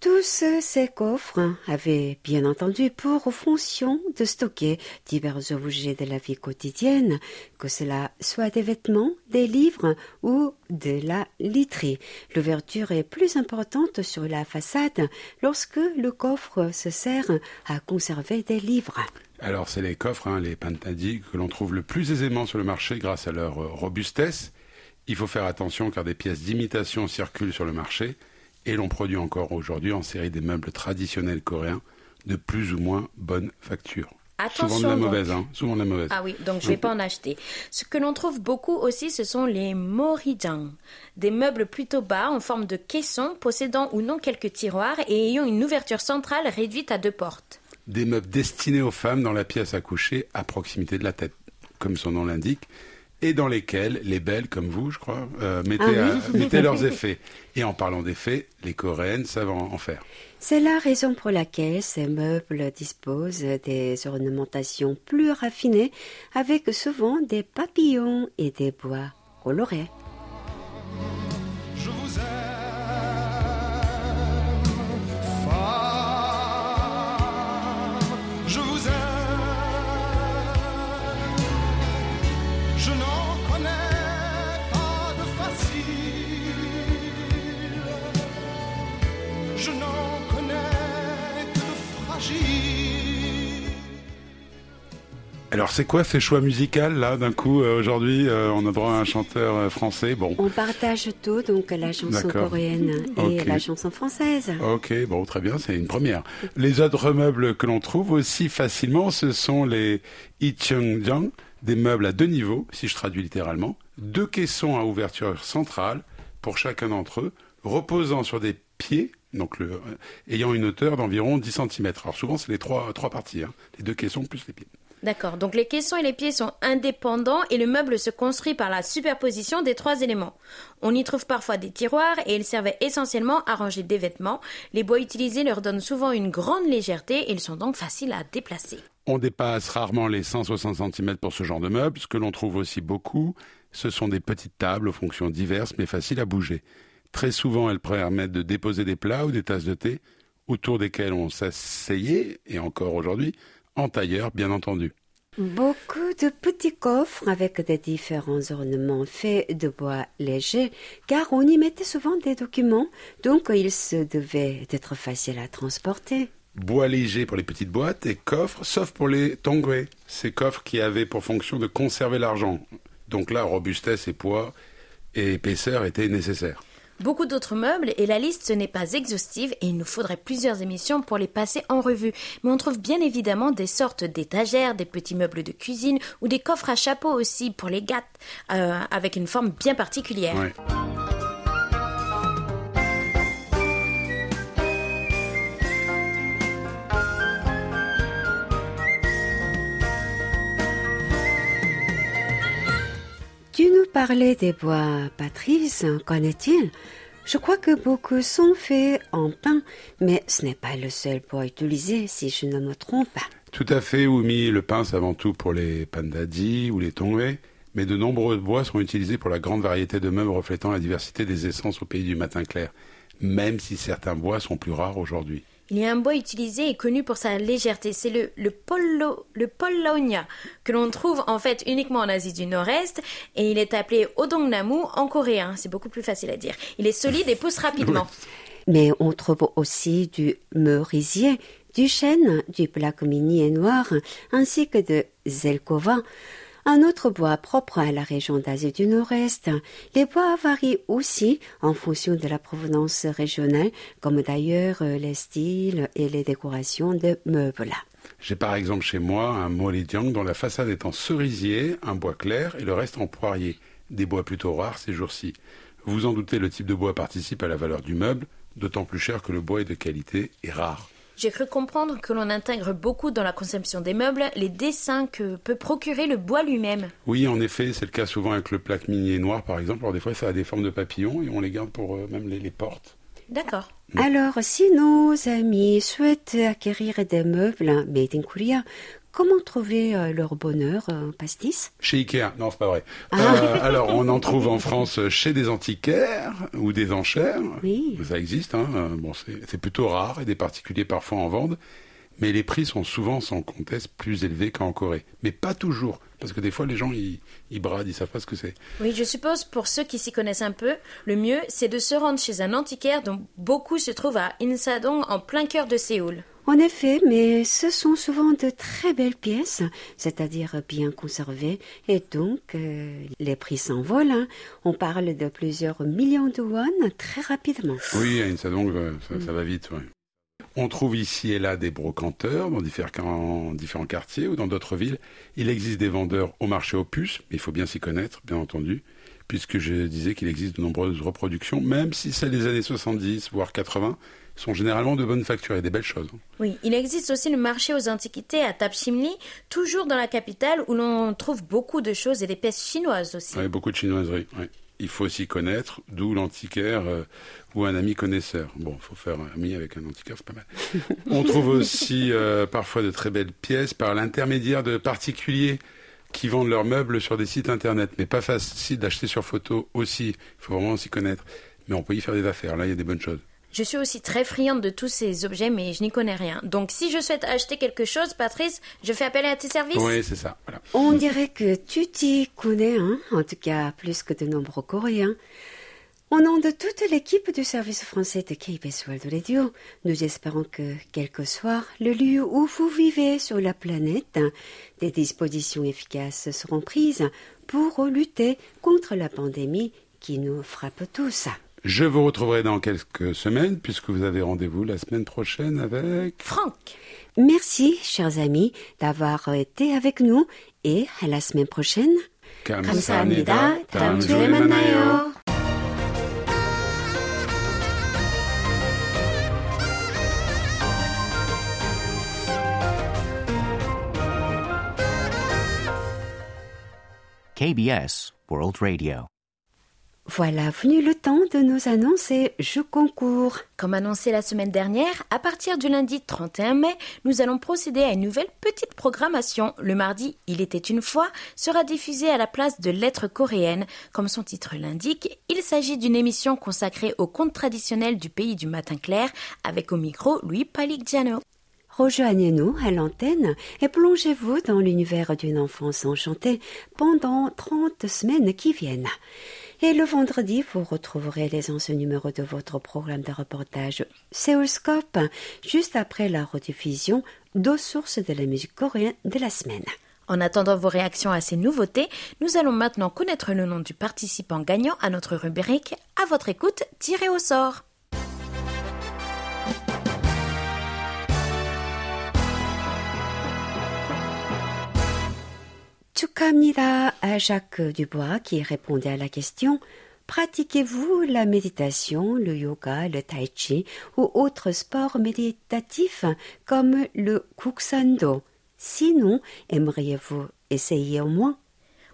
Tous ces coffres avaient bien entendu pour fonction de stocker divers objets de la vie quotidienne, que cela soit des vêtements, des livres ou de la literie. L'ouverture est plus importante sur la façade lorsque le coffre se sert à conserver des livres. Alors c'est les coffres, hein, les pantadis, que l'on trouve le plus aisément sur le marché grâce à leur robustesse. Il faut faire attention car des pièces d'imitation circulent sur le marché et l'on produit encore aujourd'hui en série des meubles traditionnels coréens de plus ou moins bonne facture. Attention souvent de la donc. mauvaise, hein, souvent de la mauvaise. Ah oui, donc je vais pas en acheter. Ce que l'on trouve beaucoup aussi, ce sont les morijang, des meubles plutôt bas en forme de caisson, possédant ou non quelques tiroirs et ayant une ouverture centrale réduite à deux portes. Des meubles destinés aux femmes dans la pièce à coucher à proximité de la tête, comme son nom l'indique, et dans lesquels les belles, comme vous, je crois, euh, mettaient, Ah à- mettaient leurs effets. Et en parlant d'effets, les coréennes savent en en faire. C'est la raison pour laquelle ces meubles disposent des ornementations plus raffinées, avec souvent des papillons et des bois colorés. Je vous aime, Alors c'est quoi ces choix musicaux là d'un coup euh, aujourd'hui euh, on a droit à un chanteur euh, français? Bon On partage tout, donc la chanson coréenne et Ok. la chanson française. Ok, bon, très bien, c'est une première. Les autres meubles que l'on trouve aussi facilement, ce sont les Icheongjang, des meubles à deux niveaux, si je traduis littéralement, deux caissons à ouverture centrale pour chacun d'entre eux, reposant sur des pieds, donc le, euh, ayant une hauteur d'environ 10 cm. Alors souvent, c'est les trois, trois parties, hein, les deux caissons plus les pieds. D'accord, donc les caissons et les pieds sont indépendants et le meuble se construit par la superposition des trois éléments. On y trouve parfois des tiroirs et ils servaient essentiellement à ranger des vêtements. Les bois utilisés leur donnent souvent une grande légèreté et ils sont donc faciles à déplacer. On dépasse rarement les 160 cm pour ce genre de meubles. Ce que l'on trouve aussi beaucoup, ce sont des petites tables aux fonctions diverses mais faciles à bouger. Très souvent, elles permettent de déposer des plats ou des tasses de thé autour desquelles on s'asseyait, et encore aujourd'hui, en tailleur, bien entendu. Beaucoup de petits coffres avec des différents ornements faits de bois léger, car on y mettait souvent des documents, donc il se devait d'être facile à transporter. Bois léger pour les petites boîtes et coffres, sauf pour les tongwe, ces coffres qui avaient pour fonction de conserver l'argent. Donc là, robustesse et poids et épaisseur étaient nécessaires. Beaucoup d'autres meubles et la liste n'est pas exhaustive et il nous faudrait plusieurs émissions pour les passer en revue. Mais on trouve bien évidemment des sortes d'étagères, des petits meubles de cuisine ou des coffres à chapeau aussi pour les gâtes euh, avec une forme bien particulière. Parlais des bois, Patrice, qu'en est-il? Je crois que beaucoup sont faits en pin, mais ce n'est pas le seul bois utilisé, si je ne me trompe pas. Tout à fait, Oumi. Le pin, c'est avant tout pour les pandadis ou les tongwei. Mais de nombreux bois sont utilisés pour la grande variété de meubles reflétant la diversité des essences au pays du matin clair, même si certains bois sont plus rares aujourd'hui. Il y a un bois utilisé et connu pour sa légèreté, c'est le, le, le Polonia, que l'on trouve en fait uniquement en Asie du Nord-Est, et il est appelé Odongnamu en coréen, c'est beaucoup plus facile à dire. Il est solide et pousse rapidement. Mais on trouve aussi du merisier, du chêne, du black mini et noir, ainsi que de zelkova. Un autre bois propre à la région d'Asie du Nord-Est. Les bois varient aussi en fonction de la provenance régionale, comme d'ailleurs euh, les styles et les décorations de meubles. J'ai par exemple chez moi un molidiang dont la façade est en cerisier, un bois clair et le reste en poirier. Des bois plutôt rares ces jours-ci. Vous en doutez, le type de bois participe à la valeur du meuble, d'autant plus cher que le bois est de qualité et rare. J'ai cru comprendre que l'on intègre beaucoup dans la conception des meubles les dessins que peut procurer le bois lui-même. Oui, en effet, c'est le cas souvent avec le plaque minier noir par exemple. Alors des fois, ça a des formes de papillons et on les garde pour euh, même les, les portes. D'accord. Alors, si nos amis souhaitent acquérir des meubles made in Korea, comment trouver euh, leur bonheur, euh, pastis? Chez Ikea, non, c'est pas vrai. Euh, alors, on en trouve en France chez des antiquaires ou des enchères. Oui. Ça existe, hein. Euh, Bon, c'est c'est plutôt rare et des particuliers parfois en vendent. Mais les prix sont souvent, sans conteste, plus élevés qu'en Corée. Mais pas toujours. Parce que des fois, les gens, ils, ils bradent, ils savent pas ce que c'est. Oui, je suppose pour ceux qui s'y connaissent un peu, le mieux c'est de se rendre chez un antiquaire dont beaucoup se trouvent à Insadong en plein cœur de Séoul. En effet, mais ce sont souvent de très belles pièces, c'est-à-dire bien conservées, et donc euh, les prix s'envolent. hein. On parle de plusieurs millions de won très rapidement. Oui, à Insadong, euh, ça, ça va vite. On trouve ici et là des brocanteurs dans différents, quartiers ou dans d'autres villes. Il existe des vendeurs au marché aux puces, mais il faut bien s'y connaître, bien entendu, puisque je disais qu'il existe de nombreuses reproductions, même si celles des années 70, voire 80, sont généralement de bonne facture et des belles choses. Oui, il existe aussi le marché aux antiquités à Tapchimli, toujours dans la capitale où l'on trouve beaucoup de choses et des pièces chinoises aussi. Ouais, beaucoup de chinoiseries. Il faut s'y connaître, d'où l'antiquaire euh, ou un ami connaisseur. Bon, il faut faire un ami avec un antiquaire, c'est pas mal. On trouve aussi euh, parfois de très belles pièces par l'intermédiaire de particuliers qui vendent leurs meubles sur des sites internet, mais pas facile d'acheter sur photo aussi. Il faut vraiment s'y connaître. Mais on peut y faire des affaires. Là, il y a des bonnes choses. Je suis aussi très friande de tous ces objets, mais je n'y connais rien. Donc si je souhaite acheter quelque chose, Patrice, je fais appel à tes services Oui, c'est ça. Voilà. On dirait que tu t'y connais, hein en tout cas plus que de nombreux Coréens. Au nom de toute l'équipe du service français de KBS World Radio, nous espérons que, quel que soit le lieu où vous vivez sur la planète, des dispositions efficaces seront prises pour lutter contre la pandémie qui nous frappe tous. Je vous retrouverai dans quelques semaines, puisque vous avez rendez-vous la semaine prochaine avec... Franck Merci, chers amis, d'avoir été avec nous et à la semaine prochaine. 감사합니다. 다음 주에 만나요. KBS World Radio. voilà venu le temps de nos annonces et je concours. Comme annoncé la semaine dernière, à partir du lundi 31 mai, nous allons procéder à une nouvelle petite programmation. Le mardi, Il était une fois, sera diffusé à la place de Lettres coréennes. Comme son titre l'indique, il s'agit d'une émission consacrée aux contes traditionnels du pays du matin clair, avec au micro Louis Paligiano. Rejoignez-nous à l'antenne et plongez-vous dans l'univers d'une enfance enchantée pendant 30 semaines qui viennent. Et le vendredi, vous retrouverez les anciens numéros de votre programme de reportage Seoulscope, juste après la rediffusion d'aux sources de la musique coréenne de la semaine. En attendant vos réactions à ces nouveautés, nous allons maintenant connaître le nom du participant gagnant à notre rubrique À votre écoute, tiré au sort. Chukamira à Jacques Dubois qui répondait à la question Pratiquez-vous la méditation, le yoga, le tai chi ou autres sports méditatifs comme le kuksando Sinon, aimeriez-vous essayer au moins?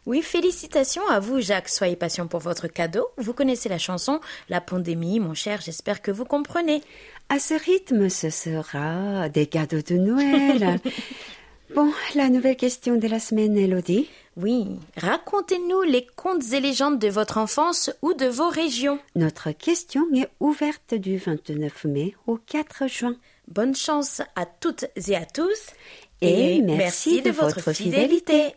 Oui, félicitations à vous, Jacques. Soyez patient pour votre cadeau. Vous connaissez la chanson La pandémie, mon cher, j'espère que vous comprenez. À ce rythme, ce sera des cadeaux de Noël. bon, la nouvelle question de la semaine, Elodie. Oui, racontez-nous les contes et légendes de votre enfance ou de vos régions. Notre question est ouverte du 29 mai au 4 juin. Bonne chance à toutes et à tous. Et merci de votre fidélité.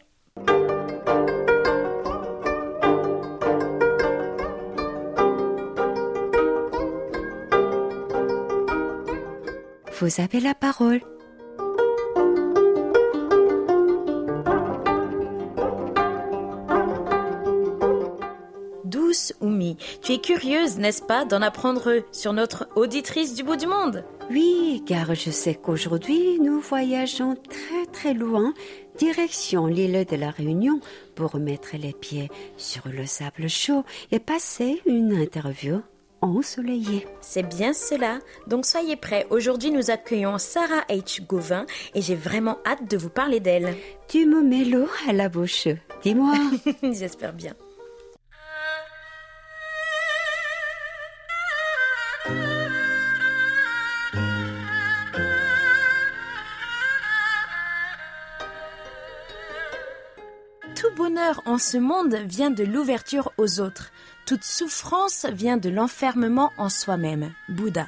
Vous avez la parole. Oumi, tu es curieuse, n'est-ce pas, d'en apprendre sur notre auditrice du bout du monde? Oui, car je sais qu'aujourd'hui nous voyageons très très loin, direction l'île de la Réunion, pour mettre les pieds sur le sable chaud et passer une interview ensoleillée. C'est bien cela. Donc soyez prêts. Aujourd'hui, nous accueillons Sarah H. Gauvin et j'ai vraiment hâte de vous parler d'elle. Tu me mets l'eau à la bouche. Dis-moi. J'espère bien. En ce monde vient de l'ouverture aux autres. Toute souffrance vient de l'enfermement en soi-même. Bouddha.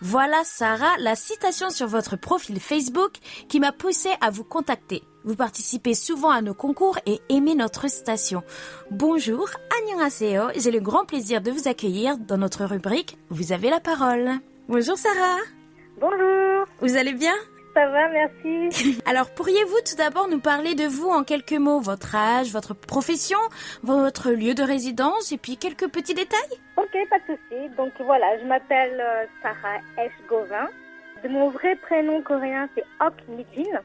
Voilà, Sarah, la citation sur votre profil Facebook qui m'a poussé à vous contacter. Vous participez souvent à nos concours et aimez notre station. Bonjour, annyeonghaseyo. J'ai le grand plaisir de vous accueillir dans notre rubrique Vous avez la parole. Bonjour Sarah. Bonjour, Vous allez bien? Ça va, merci. Alors, pourriez-vous tout d'abord nous parler de vous en quelques mots, votre âge, votre profession, votre lieu de résidence et puis quelques petits détails? Ok, pas de souci. Donc voilà, je m'appelle euh, Sarah Esh Govin. De mon vrai prénom coréen, c'est Ok Mijin.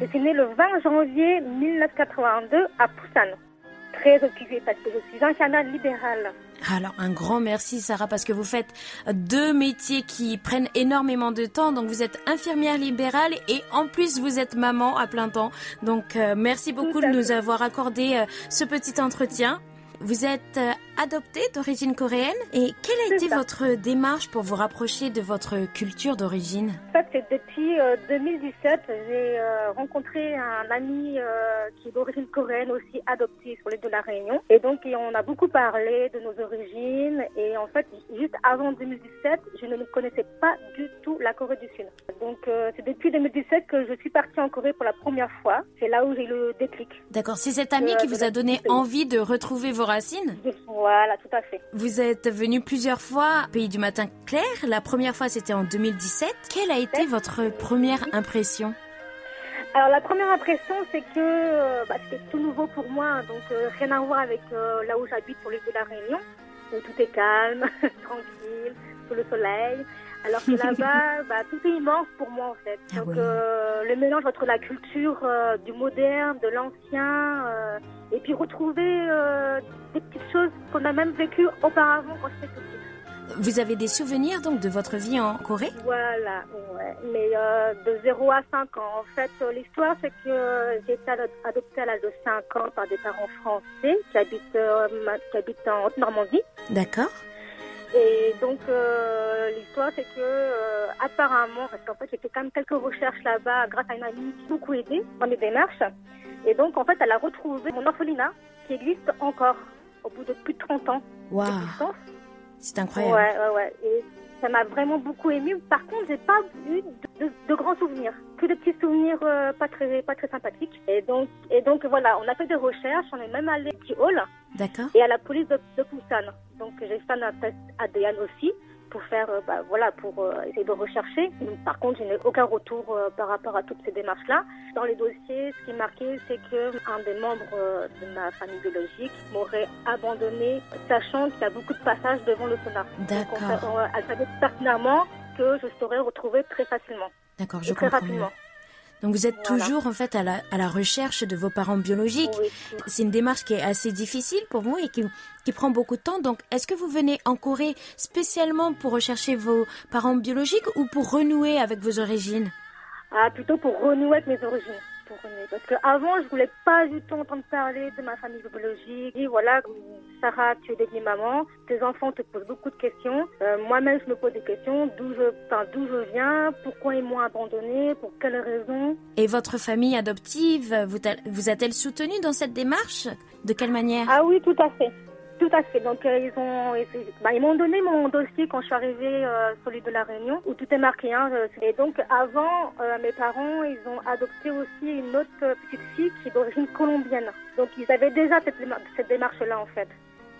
Je suis née le 20 janvier 1982 à Busan. Très occupée parce que je suis infirmière libérale. Alors, un grand merci Sarah parce que vous faites deux métiers qui prennent énormément de temps. Donc, vous êtes infirmière libérale et en plus, vous êtes maman à plein temps. Donc, euh, merci beaucoup de nous avoir accordé euh, ce petit entretien. Vous êtes euh, adoptée d'origine coréenne et quelle a été ça. votre démarche pour vous rapprocher de votre culture d'origine? En fait, c'est depuis euh, 2017, j'ai euh, rencontré un ami euh, qui est d'origine coréenne, aussi adopté sur l'île de la Réunion. Et donc, on a beaucoup parlé de nos origines. Et en fait, juste avant 2017, je ne connaissais pas du tout la Corée du Sud. Donc, euh, c'est depuis 2017 que je suis partie en Corée pour la première fois. C'est là où j'ai eu le déclic. D'accord, c'est cet ami Euh, qui vous a donné envie de retrouver vos racines? Voilà, tout à fait. Vous êtes venu plusieurs fois au Pays du Matin Clair. La première fois, c'était en 2017. Quelle a été votre première impression? Alors la première impression, c'est que euh, bah, c'était tout nouveau pour moi, donc euh, rien à voir avec euh, là où j'habite sur l'île de la Réunion, tout est calme, tranquille, sous le soleil. Alors que là-bas, bah, tout est immense pour moi en fait. Ah Donc ouais. euh, le mélange entre la culture euh, du moderne, de l'ancien, euh, et puis retrouver euh, des petites choses qu'on a même vécues auparavant quand j'étais petite. Vous avez des souvenirs donc de votre vie en Corée? Voilà, ouais. Mais euh, de 0 à 5 ans. En fait, euh, l'histoire, c'est que j'ai été ado- adoptée à l'âge de 5 ans par des parents français qui habitent, euh, qui habitent en Haute-Normandie. D'accord. Et donc, euh, l'histoire, c'est que euh, apparemment, parce qu'en fait, j'ai fait quand même quelques recherches là-bas grâce à une amie qui m'a beaucoup aidé dans mes démarches. Et donc, en fait, elle a retrouvé mon orphelinat qui existe encore au bout de plus de 30 ans Waouh, c'est incroyable. Ouais, ouais, ouais. Et ça m'a vraiment beaucoup ému. Par contre, j'ai pas eu de, de- de grands souvenirs, que de petits souvenirs euh, pas très, pas très sympathiques. Et donc, et donc voilà, on a fait des recherches, on est même allé à Hall D'accord. et à la police de, de Busan. Donc j'ai fait un test ADN aussi. pour faire, euh, bah, voilà, pour euh, essayer de rechercher. Par contre, je n'ai aucun retour euh, par rapport à toutes ces démarches-là. Dans les dossiers, ce qui est marqué, c'est que un des membres euh, de ma famille biologique m'aurait abandonné, sachant qu'il y a beaucoup de passages devant le sonar. D'accord. elle savait pertinemment que je serais retrouvée très facilement, D'accord, je et très comprends. rapidement. Donc vous êtes Voilà. toujours en fait à la, à la recherche de vos parents biologiques. Oui. C'est une démarche qui est assez difficile pour vous et qui, qui prend beaucoup de temps. Donc est-ce que vous venez en Corée spécialement pour rechercher vos parents biologiques ou pour renouer avec vos origines? Ah, plutôt pour renouer avec mes origines. Pour renouer. Parce qu'avant, je voulais pas du tout entendre parler de ma famille biologique. Et voilà, Sarah, tu es devenue maman. Tes enfants te posent beaucoup de questions. Euh, Moi-même, je me pose des questions. D'où je, enfin, je viens? Pourquoi ils m'ont abandonnée? Pour quelles raisons? Et votre famille adoptive vous, a-t-elle soutenu dans cette démarche? De quelle manière? Ah oui, tout à fait. Tout à fait. Donc euh, bah, ils m'ont donné mon dossier quand je suis arrivée euh, sur l'île de la Réunion où tout est marqué. Hein, euh, et donc avant, euh, mes parents, ils ont adopté aussi une autre euh, petite fille qui est d'origine colombienne. Donc ils avaient déjà cette, déma- cette démarche-là en fait.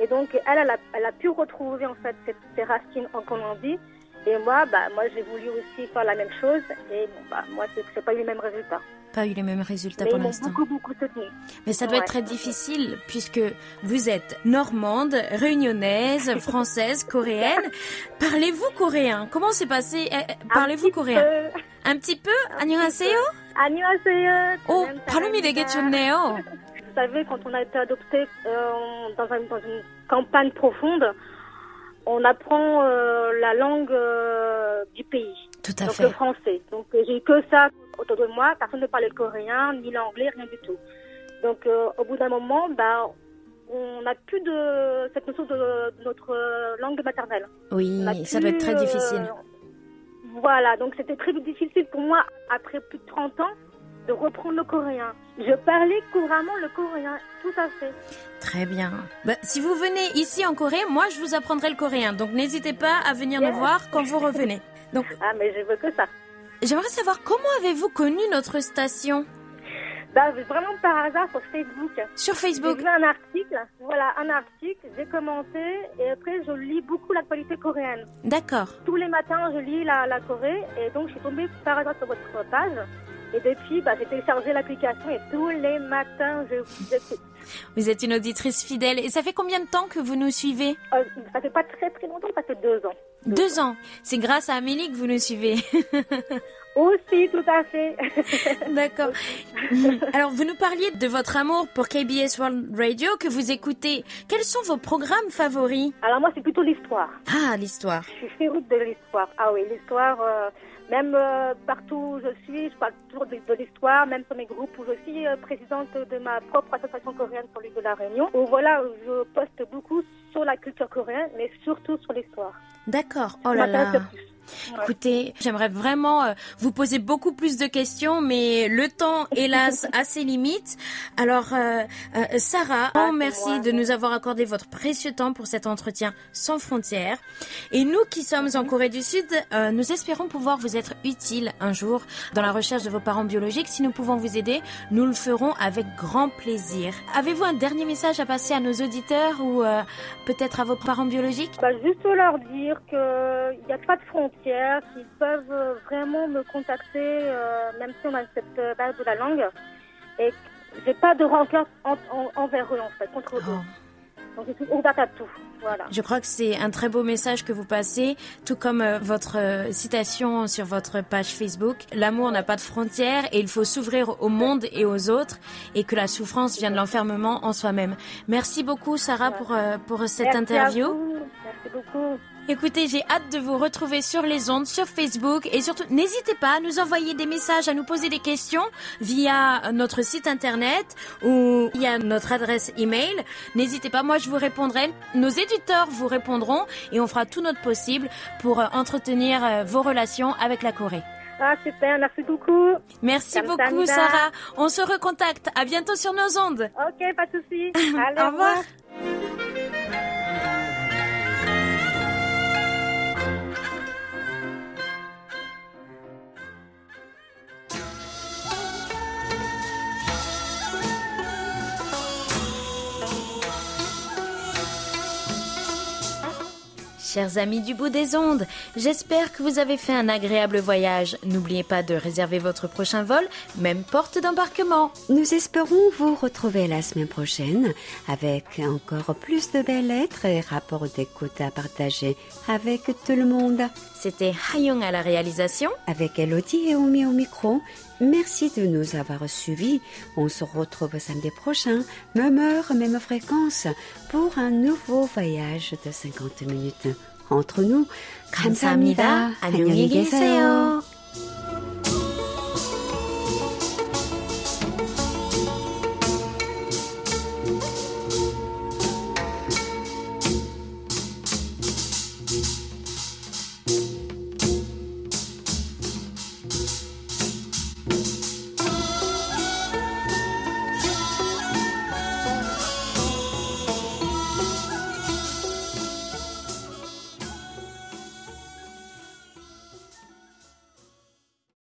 Et donc elle, a, pu retrouver en fait ses racines en Colombie. Et moi, bah moi j'ai voulu aussi faire la même chose. Et bon, bah moi c'est c'est pas eu les mêmes résultats. Pas eu les mêmes résultats Mais pour ils m'ont l'instant. beaucoup beaucoup soutenu. Mais ça doit être Ouais. très difficile puisque vous êtes normande, réunionnaise, française, coréenne. Parlez-vous coréen Comment c'est passé Eh, eh, Parlez-vous coréen Euh, Un petit peu 안녕하세요 안녕하세요. 오, 저는 발음이 되게 사랑합니다. 좋네요. Vous savez, quand on a été adopté euh, dans, un- dans une campagne profonde, on apprend euh, la langue euh, du pays, Tout à donc fait. le français. Donc euh, j'ai eu que ça autour de moi, personne ne parlait le coréen, ni l'anglais, rien du tout. Donc euh, au bout d'un moment, bah, on n'a plus de cette notion de, de notre euh, langue maternelle. Oui, ça doit être plus, très euh, difficile. Voilà, donc c'était très difficile pour moi, après plus de 30 ans, de reprendre le coréen. Je parlais couramment le coréen, tout à fait. Très bien. Bah, si vous venez ici en Corée, moi je vous apprendrai le coréen. Donc n'hésitez pas à venir nous voir quand vous revenez. Donc Ah, mais je veux que ça. j'aimerais savoir comment avez-vous connu notre station? Bah, vraiment par hasard sur Facebook. sur J'ai Facebook vu un article, voilà, un article, j'ai commenté et après je lis beaucoup l'actualité coréenne. D'accord. Tous les matins, je lis la, la Corée et donc je suis tombée par hasard sur votre page. Et depuis, bah, j'ai téléchargé l'application et tous les matins, je vous écoute. Vous êtes une auditrice fidèle. Et ça fait combien de temps que vous nous suivez Euh, ça fait pas très très longtemps, ça fait deux ans. Deux ans. C'est grâce à Amélie que vous nous suivez. Aussi, tout à fait. D'accord. Alors, vous nous parliez de votre amour pour KBS World Radio que vous écoutez. Quels sont vos programmes favoris? Alors moi, c'est plutôt l'histoire. Ah, l'histoire. Je suis féroce de l'histoire. Ah oui, l'histoire, euh, même euh, partout où je suis, je parle toujours de, de l'histoire, même sur mes groupes où je suis euh, présidente de ma propre association coréenne sur l'île de la Réunion. Où voilà, je poste beaucoup sur la culture coréenne, mais surtout sur l'histoire. D'accord. Oh là là. Ouais. Écoutez, j'aimerais vraiment euh, vous poser beaucoup plus de questions, mais le temps, hélas, a ses limites. Alors, euh, euh, Sarah, Ah, merci moi. de nous avoir accordé votre précieux temps pour cet entretien sans frontières. Et nous qui sommes en Corée du Sud, euh, nous espérons pouvoir vous être utiles un jour dans la recherche de vos parents biologiques. Si nous pouvons vous aider, nous le ferons avec grand plaisir. Avez-vous un dernier message à passer à nos auditeurs ou euh, peut-être à vos parents biologiques? Bah, juste leur dire qu'il n'y a pas de frontières, qu'ils peuvent euh, vraiment me contacter, euh, même si on a cette euh, base de la langue, et j'ai pas de rancœur en- en- envers eux, en fait, contre eux. Oh. Donc, je suis ouverte à tout. Voilà. Je crois que c'est un très beau message que vous passez, tout comme euh, votre euh, citation sur votre page Facebook. L'amour n'a pas de frontières et il faut s'ouvrir au monde et aux autres et que la souffrance vient de l'enfermement en soi-même. Merci beaucoup Sarah pour, euh, pour cette Merci à interview. vous. Merci beaucoup. Écoutez, j'ai hâte de vous retrouver sur les ondes, sur Facebook et surtout n'hésitez pas à nous envoyer des messages, à nous poser des questions via notre site internet ou via notre adresse email. N'hésitez pas, moi je vous répondrai. Nos éditeurs vous répondront et on fera tout notre possible pour euh, entretenir euh, vos relations avec la Corée. Ah, super. Merci beaucoup. Merci beaucoup. Sarah. On se recontacte. À bientôt sur nos ondes. Ok, pas de souci. Allez, Au revoir. Chers amis du bout des ondes, j'espère que vous avez fait un agréable voyage. N'oubliez pas de réserver votre prochain vol, même porte d'embarquement. Nous espérons vous retrouver la semaine prochaine avec encore plus de belles lettres et rapports d'écoute à partager avec tout le monde. C'était Hayong à la réalisation. Avec Elodie et Omi au micro, merci de nous avoir suivis. On se retrouve samedi prochain, même heure, même fréquence, pour un nouveau voyage de 50 minutes. Entre nous, 감사합니다. 안녕히 계세요.